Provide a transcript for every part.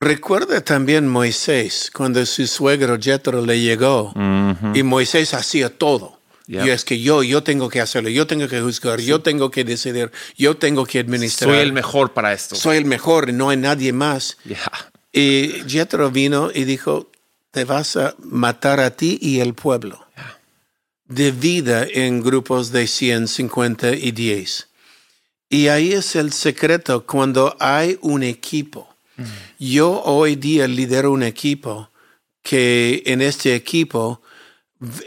Recuerda también Moisés, cuando su suegro Jethro le llegó y Moisés hacía todo. Yep. Y es que yo, yo tengo que hacerlo, yo tengo que juzgar, yo tengo que decidir, yo tengo que administrar. Soy el mejor para esto. Soy el mejor, no hay nadie más. Yeah. Y Jethro vino y dijo, te vas a matar a ti y el pueblo. Divida en grupos de 100, 50 y 10. Y ahí es el secreto cuando hay un equipo. Yo hoy día lidero un equipo que en este equipo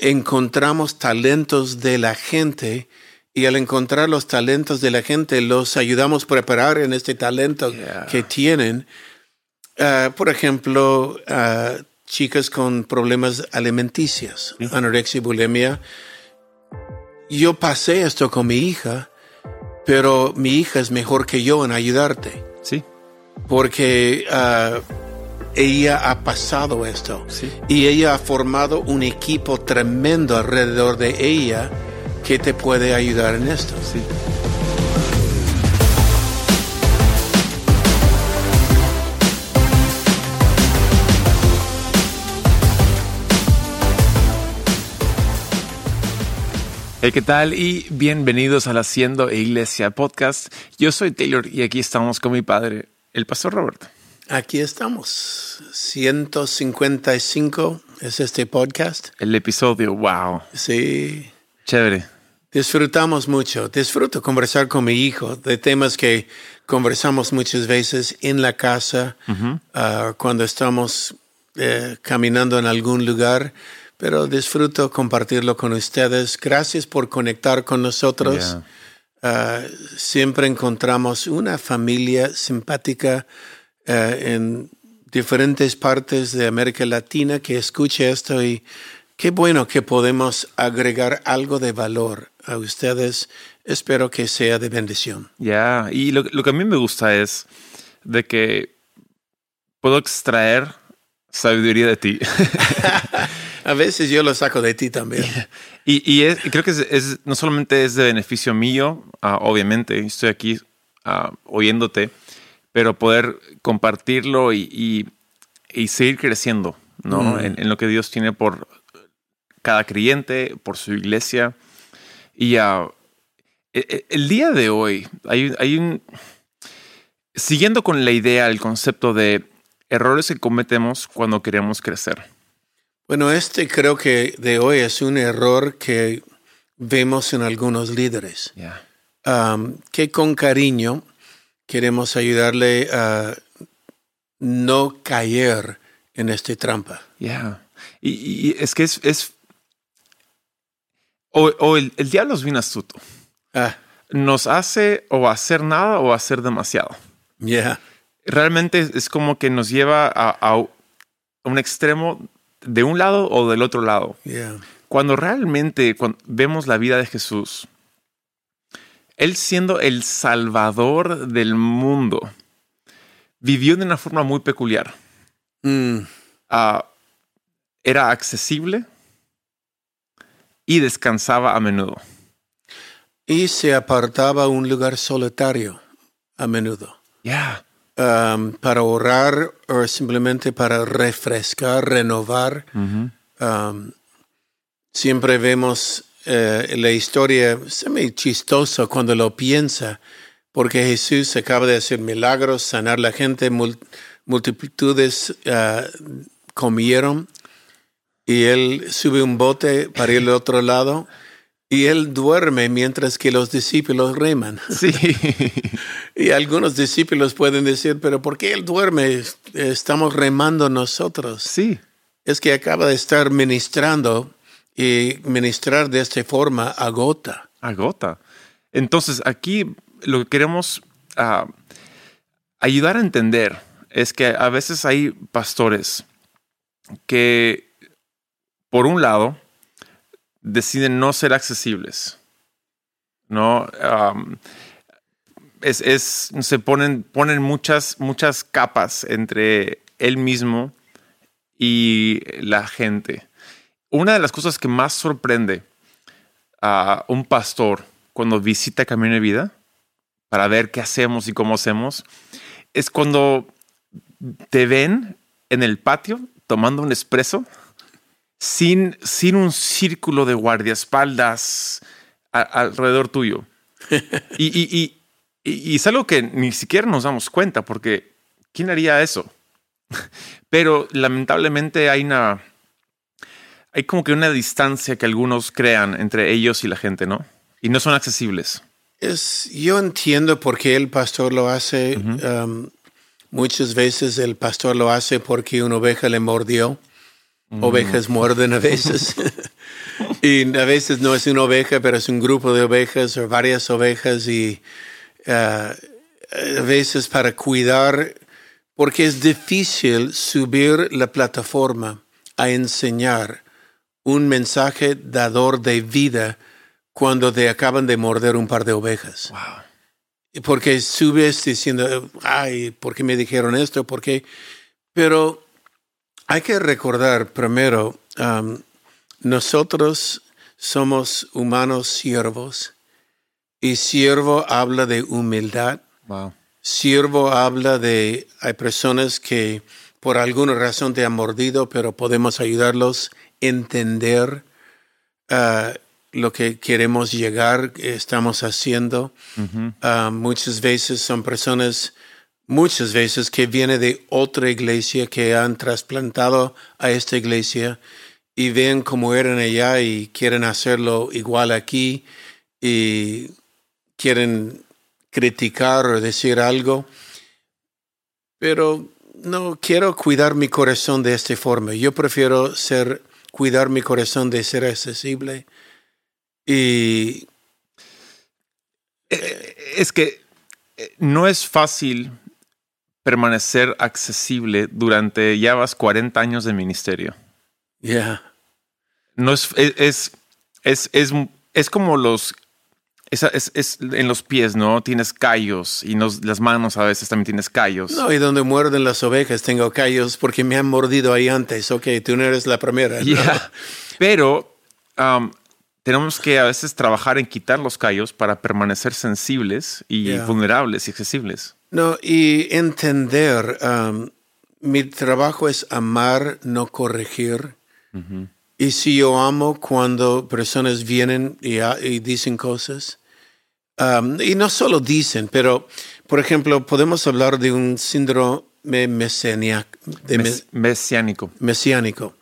encontramos talentos de la gente y al encontrar los talentos de la gente los ayudamos a preparar en este talento Yeah. que tienen. Ah, por ejemplo, ah, chicas con problemas alimenticios, anorexia y bulimia. Yo pasé esto con mi hija, pero mi hija es mejor que yo en ayudarte, Sí. Porque ah, ella ha pasado esto Sí. y ella ha formado un equipo tremendo alrededor de ella que te puede ayudar en esto. Sí. Hey, ¿qué tal? Y bienvenidos al Haciendo Iglesia Podcast. Yo soy Taylor y aquí estamos con mi padre, el pastor Roberto. Aquí estamos. 155 es este podcast. El episodio, wow, Sí, chévere. Disfrutamos mucho. Disfruto conversar con mi hijo de temas que conversamos muchas veces en la casa, ah, cuando estamos eh, caminando en algún lugar, pero disfruto compartirlo con ustedes. Gracias por conectar con nosotros. Yeah. Ah, siempre encontramos una familia simpática eh, en diferentes partes de América Latina que escuche esto y qué bueno que podemos agregar algo de valor a ustedes. Espero que sea de bendición. Ya, y lo, lo que a mí me gusta es de que puedo extraer sabiduría de ti. A veces yo lo saco de ti también. y y es- y creo que es, es- no solamente es de beneficio mío, ah, obviamente, estoy aquí ah, oyéndote, pero poder compartirlo y, y- y seguir creciendo ¿no? en, en lo que Dios tiene por cada creyente, por su iglesia. Y e- el día de hoy hay, hay un... Siguiendo con la idea, el concepto de errores que cometemos cuando queremos crecer. Bueno, este creo que de hoy es un error que vemos en algunos líderes. Um, que con cariño queremos ayudarle a no caer en esta trampa. Ya. Y, y es que es. es o o el, el diablo es bien astuto. Ah, Nos hace o hacer nada o hacer demasiado. ya. Realmente es, es como que nos lleva a, a un extremo de un lado o del otro lado. Cuando realmente cuando vemos la vida de Jesús, Él siendo el salvador del mundo, vivió de una forma muy peculiar. Mm, Ah, era accesible y descansaba a menudo. Y se apartaba a un lugar solitario a menudo Ya, um, para orar o simplemente para refrescar, renovar. Um, siempre vemos eh, la historia, se me chistoso cuando lo piensa, porque Jesús acaba de hacer milagros, sanar la gente, mul- multitudes ah, comieron, y él sube un bote para ir al otro lado, y él duerme mientras que los discípulos reman. sí, Y algunos discípulos pueden decir, pero ¿por qué él duerme? Estamos remando nosotros sí, es que acaba de estar ministrando y ministrar de esta forma agota. agota. Entonces aquí lo que queremos ah, ayudar a entender es que a veces hay pastores que, por un lado, deciden no ser accesibles. No, es- se ponen, ponen muchas, muchas capas entre él mismo y la gente. Una de las cosas que más sorprende a un pastor cuando visita Camino de Vida para ver qué hacemos y cómo hacemos es cuando te ven en el patio tomando un espresso sin, sin un círculo de guardiaespaldas alrededor tuyo. y, y, y, es algo que ni siquiera nos damos cuenta porque ¿quién haría eso? Pero lamentablemente hay una... Hay como que una distancia que algunos crean entre ellos y la gente, ¿no? Y no son accesibles. Es, yo entiendo por qué el pastor lo hace. Um, muchas veces el pastor lo hace porque una oveja le mordió. Mm. Ovejas muerden a veces. y a veces no es una oveja, pero es un grupo de ovejas o varias ovejas y uh, a veces para cuidar, porque es difícil subir la plataforma a enseñar un mensaje dador de vida cuando te acaban de morder un par de ovejas. Wow. Porque subes diciendo, ay, ¿por qué me dijeron esto? ¿Por qué? Pero hay que recordar primero, um, nosotros somos humanos siervos y siervo habla de humildad. Wow. Siervo habla de, hay personas que por alguna razón te han mordido, pero podemos ayudarlos a entender uh, lo que queremos llegar, estamos haciendo. Ah, muchas veces son personas, muchas veces que vienen de otra iglesia, que han trasplantado a esta iglesia y ven cómo eran allá y quieren hacerlo igual aquí y quieren criticar o decir algo. Pero no quiero cuidar mi corazón de esta forma. Yo prefiero ser, cuidar mi corazón de ser accesible y eh, es que eh, no es fácil permanecer accesible durante ya vas 40 años de ministerio. Ya. No es, es, es, es, es como los es, es, en los pies, ¿no? Tienes callos y nos, las manos a veces también tienes callos. No, y donde muerden las ovejas tengo callos porque me han mordido ahí antes. Ok, tú no eres la primera. Pero um, tenemos que a veces trabajar en quitar los callos para permanecer sensibles y vulnerables y accesibles. No, y entender, um, mi trabajo es amar, no corregir. Y si yo amo cuando personas vienen y, dicen cosas, um, y no solo dicen, pero, por ejemplo, podemos hablar de un síndrome mesiánico. mesiánico.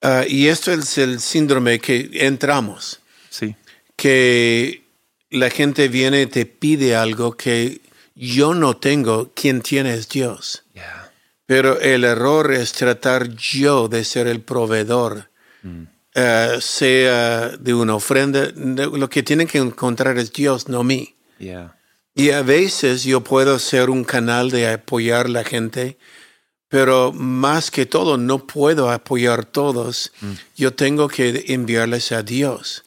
Ah, y esto es el síndrome que entramos. Sí. Que la gente viene y te pide algo que yo no tengo, quien tiene es Dios. Pero el error es tratar yo de ser el proveedor, mm. ah, sea de una ofrenda. Lo que tienen que encontrar es Dios, no mí. Y a veces yo puedo ser un canal de apoyar a la gente pero más que todo, no puedo apoyar todos. Mm. Yo tengo que enviarles a Dios.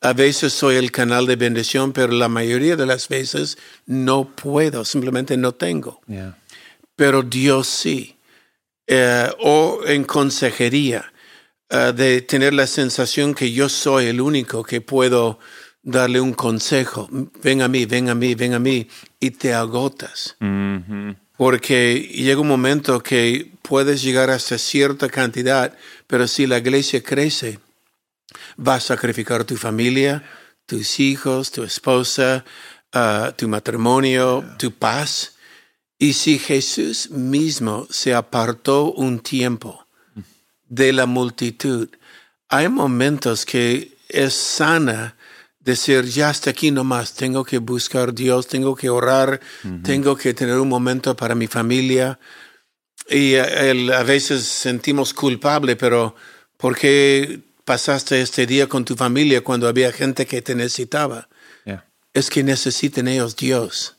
A veces soy el canal de bendición, pero la mayoría de las veces no puedo, simplemente no tengo. Pero Dios sí. Eh, o en consejería, eh, de tener la sensación que yo soy el único que puedo darle un consejo. Ven a mí, ven a mí, ven a mí, y te agotas. Mm-hmm. Porque llega un momento que puedes llegar hasta cierta cantidad, pero si la iglesia crece, va a sacrificar tu familia, tus hijos, tu esposa, uh, tu matrimonio, tu paz. Y si Jesús mismo se apartó un tiempo de la multitud, hay momentos que es sana decir, ya hasta aquí nomás, tengo que buscar Dios, tengo que orar, tengo que tener un momento para mi familia. Y eh, a veces sentimos culpable, pero ¿por qué pasaste este día con tu familia cuando había gente que te necesitaba? Es que necesitan ellos Dios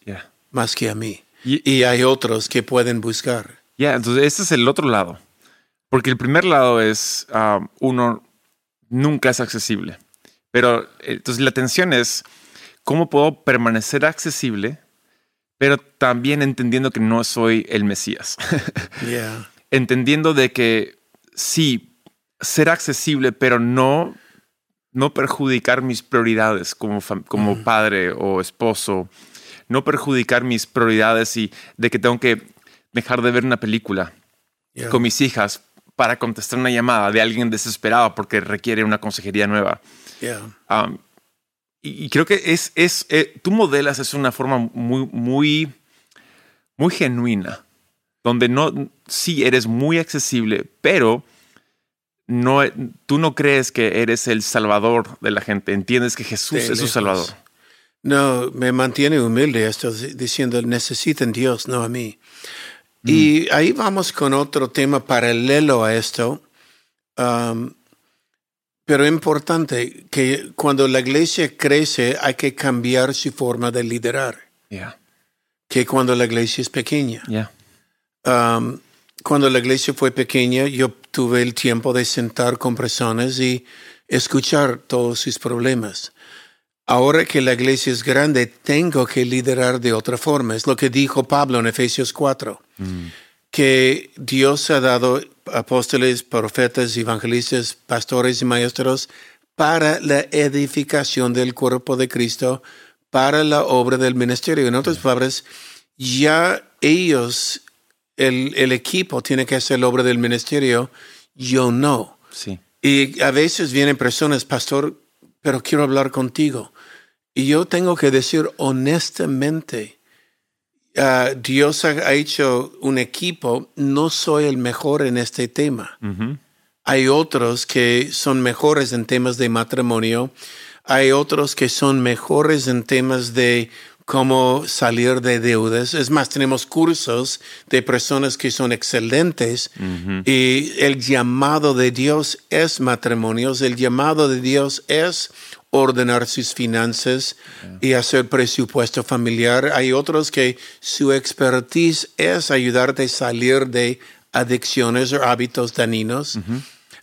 más que a mí. Y, hay otros que pueden buscar. Ya, entonces ese es el otro lado. Porque el primer lado es, ah, uno nunca es accesible. Pero entonces la tensión es cómo puedo permanecer accesible, pero también entendiendo que no soy el Mesías. entendiendo de que sí, ser accesible, pero no, no perjudicar mis prioridades como, como mm. padre o esposo, no perjudicar mis prioridades y de que tengo que dejar de ver una película Yeah. con mis hijas para contestar una llamada de alguien desesperado porque requiere una consejería nueva. Yeah. Um, y, y creo que es, es eh, tú modelas es una forma muy, muy, muy genuina, donde no, sí eres muy accesible, pero no, tú no crees que eres el salvador de la gente. Entiendes que Jesús es su salvador. No, me mantiene humilde esto, diciendo, necesitan Dios, no a mí. Y ahí vamos con otro tema paralelo a esto, um, pero importante, que cuando la iglesia crece hay que cambiar su forma de liderar, Yeah, que cuando la iglesia es pequeña. yeah, Um, cuando la iglesia fue pequeña, yo tuve el tiempo de sentar con personas y escuchar todos sus problemas. Ahora que la iglesia es grande, tengo que liderar de otra forma. Es lo que dijo Pablo en Efesios 4, que Dios ha dado apóstoles, profetas, evangelistas, pastores y maestros para la edificación del cuerpo de Cristo, para la obra del ministerio. En otras palabras, ya ellos, el, el equipo tiene que hacer la obra del ministerio, yo no. sí, Y a veces vienen personas, pastor, pero quiero hablar contigo. Y yo tengo que decir honestamente, ah, Dios ha, hecho un equipo, no soy el mejor en este tema. Hay otros que son mejores en temas de matrimonio. Hay otros que son mejores en temas de cómo salir de deudas. Es más, tenemos cursos de personas que son excelentes y el llamado de Dios es matrimonios. El llamado de Dios es ordenar sus finanzas y hacer presupuesto familiar. Hay otros que su expertise es ayudarte a salir de adicciones o hábitos dañinos.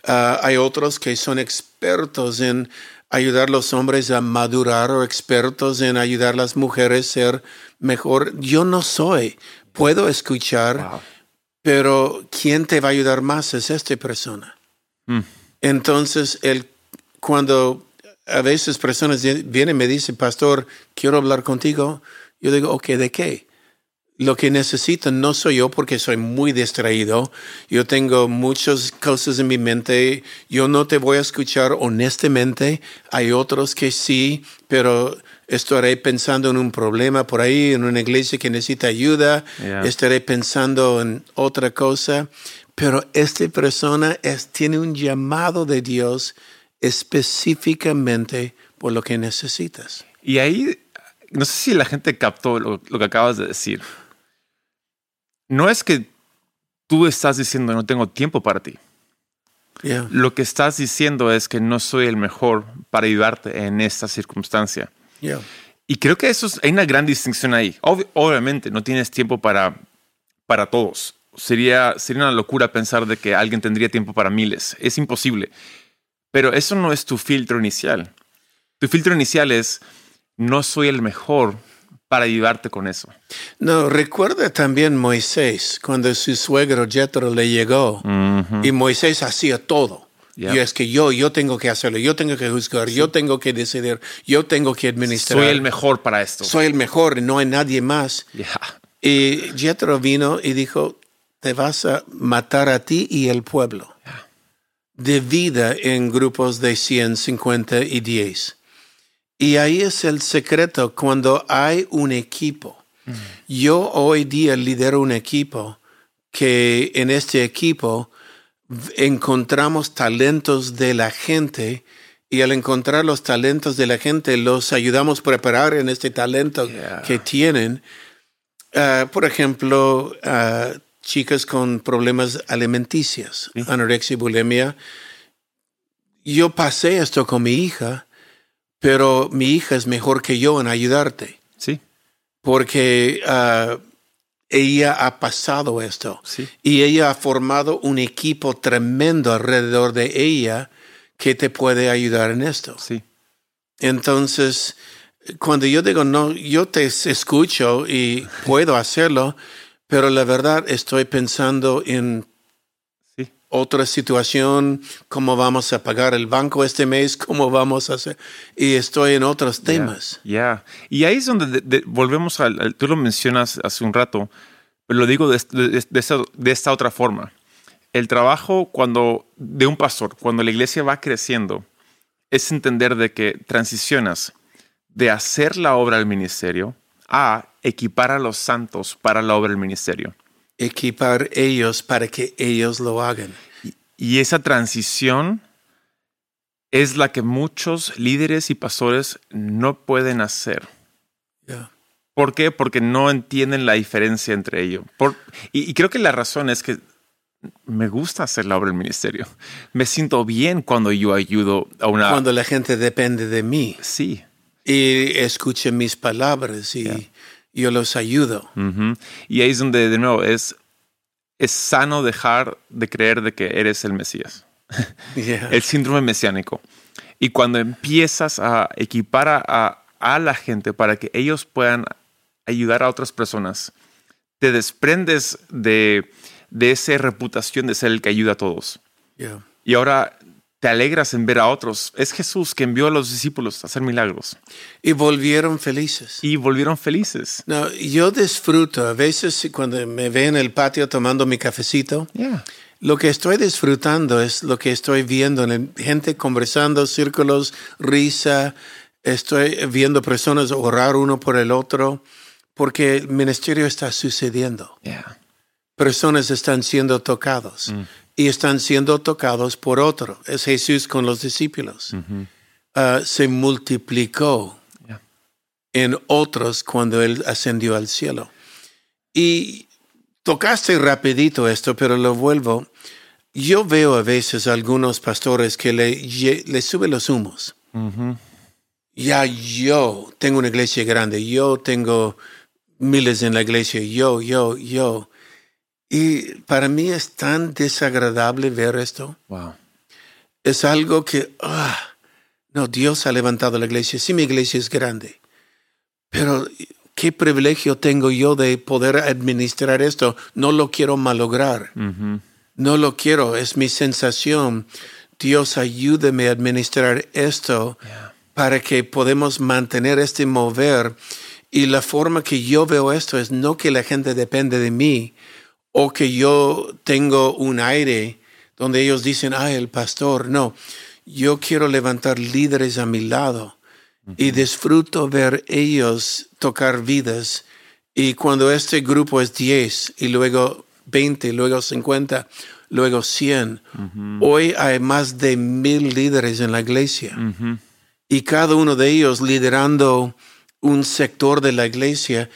Ah, hay otros que son expertos en ayudar a los hombres a madurar o expertos en ayudar a las mujeres a ser mejor. Yo no soy. Puedo escuchar, Wow. pero ¿quién te va a ayudar más es esta persona. Mm. Entonces, el, cuando a veces personas vienen y me dicen, pastor, quiero hablar contigo, yo digo, ok, ¿de qué? Lo que necesito no soy yo porque soy muy distraído. Yo tengo muchas cosas en mi mente. Yo no te voy a escuchar honestamente. Hay otros que sí, pero estaré pensando en un problema por ahí, en una iglesia que necesita ayuda. Yeah. Estaré pensando en otra cosa. Pero esta persona es, tiene un llamado de Dios específicamente por lo que necesitas. Y ahí, no sé si la gente captó lo, lo que acabas de decir. No es que tú estás diciendo no tengo tiempo para ti. Yeah. Lo que estás diciendo es que no soy el mejor para ayudarte en esta circunstancia. Yeah. Y creo que eso es, hay una gran distinción ahí. Ob- obviamente no tienes tiempo para, para todos. Sería, sería una locura pensar de que alguien tendría tiempo para miles. Es imposible. Pero eso no es tu filtro inicial. Tu filtro inicial es no soy el mejor para ayudarte con eso. No, recuerda también Moisés, cuando su suegro Jethro le llegó y Moisés hacía todo. Yeah. Y es que yo, yo tengo que hacerlo, yo tengo que juzgar, yo tengo que decidir, yo tengo que administrar. Soy el mejor para esto. Soy el mejor, no hay nadie más. Ya. Y Jethro vino y dijo, te vas a matar a ti y el pueblo. Divida en grupos de 100, 50 y 10. Y ahí es el secreto cuando hay un equipo. Yo hoy día lidero un equipo que en este equipo encontramos talentos de la gente y al encontrar los talentos de la gente los ayudamos a preparar en este talento Yeah. que tienen. Ah, por ejemplo, ah, chicas con problemas alimenticios, anorexia y bulimia. Yo pasé esto con mi hija, pero mi hija es mejor que yo en ayudarte, Sí, porque ah, ella ha pasado esto sí. y ella ha formado un equipo tremendo alrededor de ella que te puede ayudar en esto. Sí. Entonces, cuando yo digo, no, yo te escucho y puedo hacerlo, pero la verdad estoy pensando en. Otra situación, cómo vamos a pagar el banco este mes, cómo vamos a hacer, y estoy en otros temas. Ya. Y ahí es donde de- de- volvemos al, al- tú lo mencionas hace un rato, Pero lo digo de, de- de esta, de esta otra forma. El trabajo cuando, de un pastor, cuando la iglesia va creciendo, es entender de que transicionas de hacer la obra del ministerio a equipar a los santos para la obra del ministerio. Equipar ellos para que ellos lo hagan. Y esa transición es la que muchos líderes y pastores no pueden hacer. Yeah. ¿Por qué? Porque no entienden la diferencia entre ello. Por- y, y creo que la razón es que me gusta hacer la obra del ministerio. Me siento bien cuando yo ayudo a una... Cuando la gente depende de mí Sí. y escucha mis palabras y yo los ayudo. Y ahí es donde, de nuevo, es, es sano dejar de creer de que eres el Mesías. Yeah. el síndrome mesiánico. Y cuando empiezas a equipar a, a- a la gente para que ellos puedan ayudar a otras personas, te desprendes de, de esa reputación de ser el que ayuda a todos. Yeah. Y ahora te alegras en ver a otros. Es Jesús que envió a los discípulos a hacer milagros Y volvieron felices. y volvieron felices. No, yo disfruto, a veces cuando me ve en el patio tomando mi cafecito, Yeah. lo que estoy disfrutando es lo que estoy viendo, en el- gente conversando, círculos, risa, estoy viendo personas orar uno por el otro, porque el ministerio está sucediendo. Yeah. Personas están siendo tocados y están siendo tocados por otro. Es Jesús con los discípulos. Ah, se multiplicó Yeah. en otros cuando él ascendió al cielo. Y tocaste rapidito esto, pero lo vuelvo. Yo veo a veces algunos pastores que le, le suben los humos. Ujú. Ya yo tengo una iglesia grande, yo tengo miles en la iglesia, yo, yo, yo. Y para mí es tan desagradable ver esto. Wow. Es algo que, ah, no, Dios ha levantado la iglesia. Sí, mi iglesia es grande. Pero qué privilegio tengo yo de poder administrar esto. No lo quiero malograr. Ujú. No lo quiero. Es mi sensación. Dios, ayúdeme a administrar esto para que podamos mantener este mover. Y la forma que yo veo esto es no que la gente depende de mí o que yo tengo un aire donde ellos dicen, ah, el pastor. No, yo quiero levantar líderes a mi lado y disfruto ver ellos tocar vidas. Y cuando este grupo es 10 y luego 20, luego 50, luego 100, hoy hay más de mil líderes en la iglesia y cada uno de ellos liderando un sector de la iglesia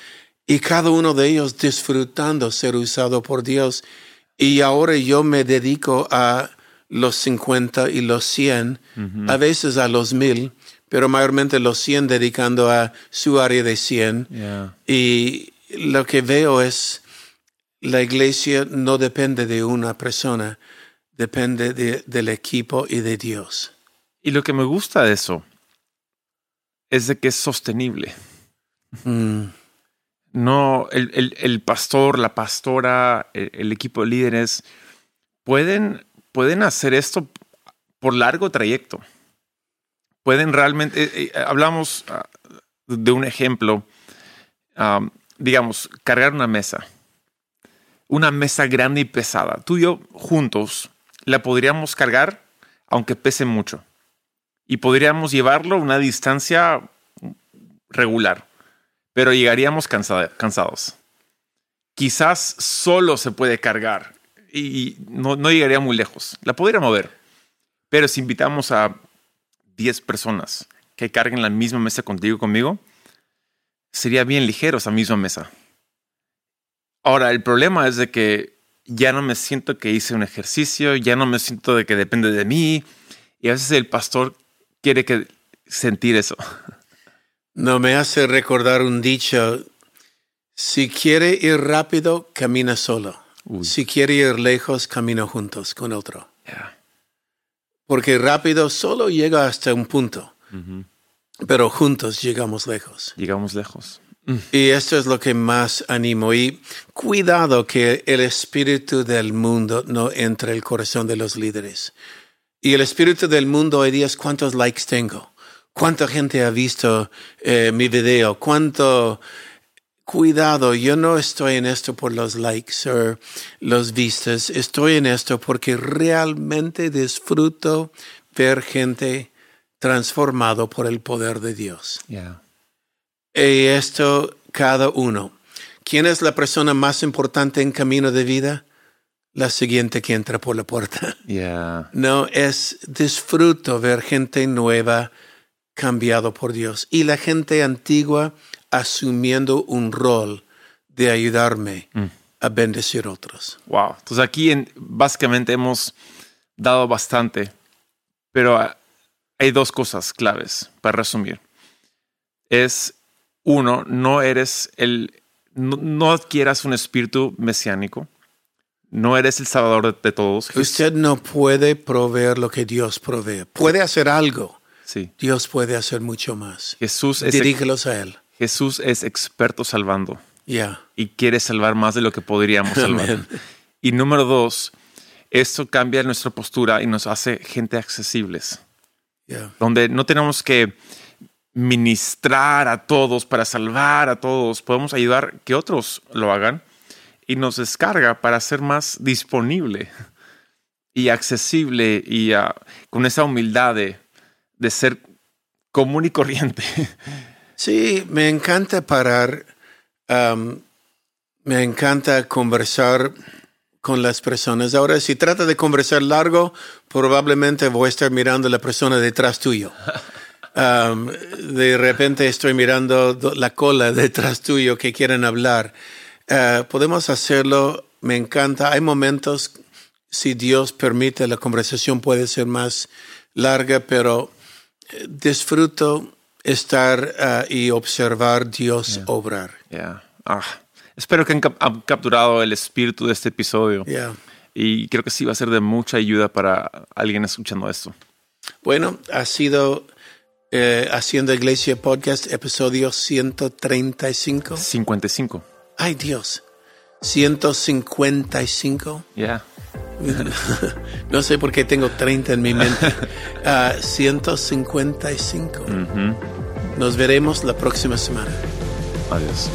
y cada uno de ellos disfrutando ser usado por Dios. Y ahora yo me dedico a los 50 y los 100, a veces a los 1000, pero mayormente los 100 dedicando a su área de 100. Yeah. Y lo que veo es la iglesia no depende de una persona, depende de- del equipo y de Dios. Y lo que me gusta de eso es de que es sostenible. Mm. No, el, el- el pastor, la pastora, el, el equipo de líderes pueden, pueden hacer esto por largo trayecto. Pueden realmente, eh, eh, hablamos ah, de un ejemplo, am, digamos, cargar una mesa, una mesa grande y pesada. Tú y yo juntos la podríamos cargar aunque pese mucho y podríamos llevarlo a una distancia regular pero llegaríamos cansada- cansados. Quizás solo se puede cargar y no, no llegaría muy lejos. La podría mover, pero si invitamos a 10 personas que carguen la misma mesa contigo conmigo, sería bien ligero esa misma mesa. Ahora, el problema es de que ya no me siento que hice un ejercicio, ya no me siento de que depende de mí, y a veces el pastor quiere que sentir eso. No me hace recordar un dicho, si quiere ir rápido, camina solo. Uy. Si quiere ir lejos, camina juntos con otro. Yeah. Porque rápido solo llega hasta un punto, pero juntos llegamos lejos. Llegamos lejos. Y esto es lo que más animo. Y cuidado que el espíritu del mundo no entre el corazón de los líderes. Y el espíritu del mundo hoy día es cuántos likes tengo, cuánta gente ha visto eh, mi video, cuánto, cuidado, yo no estoy en esto por los likes o los vistas, estoy en esto porque realmente disfruto ver gente transformado por el poder de Dios. Yeah. Y esto cada uno. ¿Quién es la persona más importante en camino de vida? La siguiente que entra por la puerta. Yeah. No, es disfruto ver gente nueva cambiado por Dios y la gente antigua asumiendo un rol de ayudarme a bendecir otros. Wow. Entonces aquí en, básicamente hemos dado bastante, pero hay dos cosas claves para resumir. Es uno, no eres el, no, no adquieras un espíritu mesiánico. No eres el salvador de, de todos. Usted no puede proveer lo que Dios provee. Puede hacer algo. Sí. Dios puede hacer mucho más. Jesús es, Dirígelos a Él. Jesús es experto salvando Ya. y quiere salvar más de lo que podríamos salvar. Y número dos, esto cambia nuestra postura y nos hace gente accesibles, Ya. donde no tenemos que ministrar a todos para salvar a todos, podemos ayudar que otros lo hagan y nos descarga para ser más disponible y accesible y ah, con esa humildad de, de ser común y corriente. Sí, me encanta parar. me encanta conversar con las personas. Ahora, si trata de conversar largo, probablemente voy a estar mirando a la persona detrás tuyo. De repente estoy mirando do- la cola detrás tuyo que quieren hablar. Eh, podemos hacerlo. Me encanta. Hay momentos, si Dios permite, la conversación puede ser más larga, pero disfruto estar ah, y observar Dios obrar. Yeah. Ah, espero que han, cap- han capturado el espíritu de este episodio Yeah. y creo que sí va a ser de mucha ayuda para alguien escuchando esto. Bueno, ha sido eh, Haciendo Iglesia Podcast, episodio 135. 55. Ay Dios, 155. Yeah. No sé por qué tengo 30 en mi mente. Ah, 155. Ujú. Nos veremos la próxima semana. Adiós.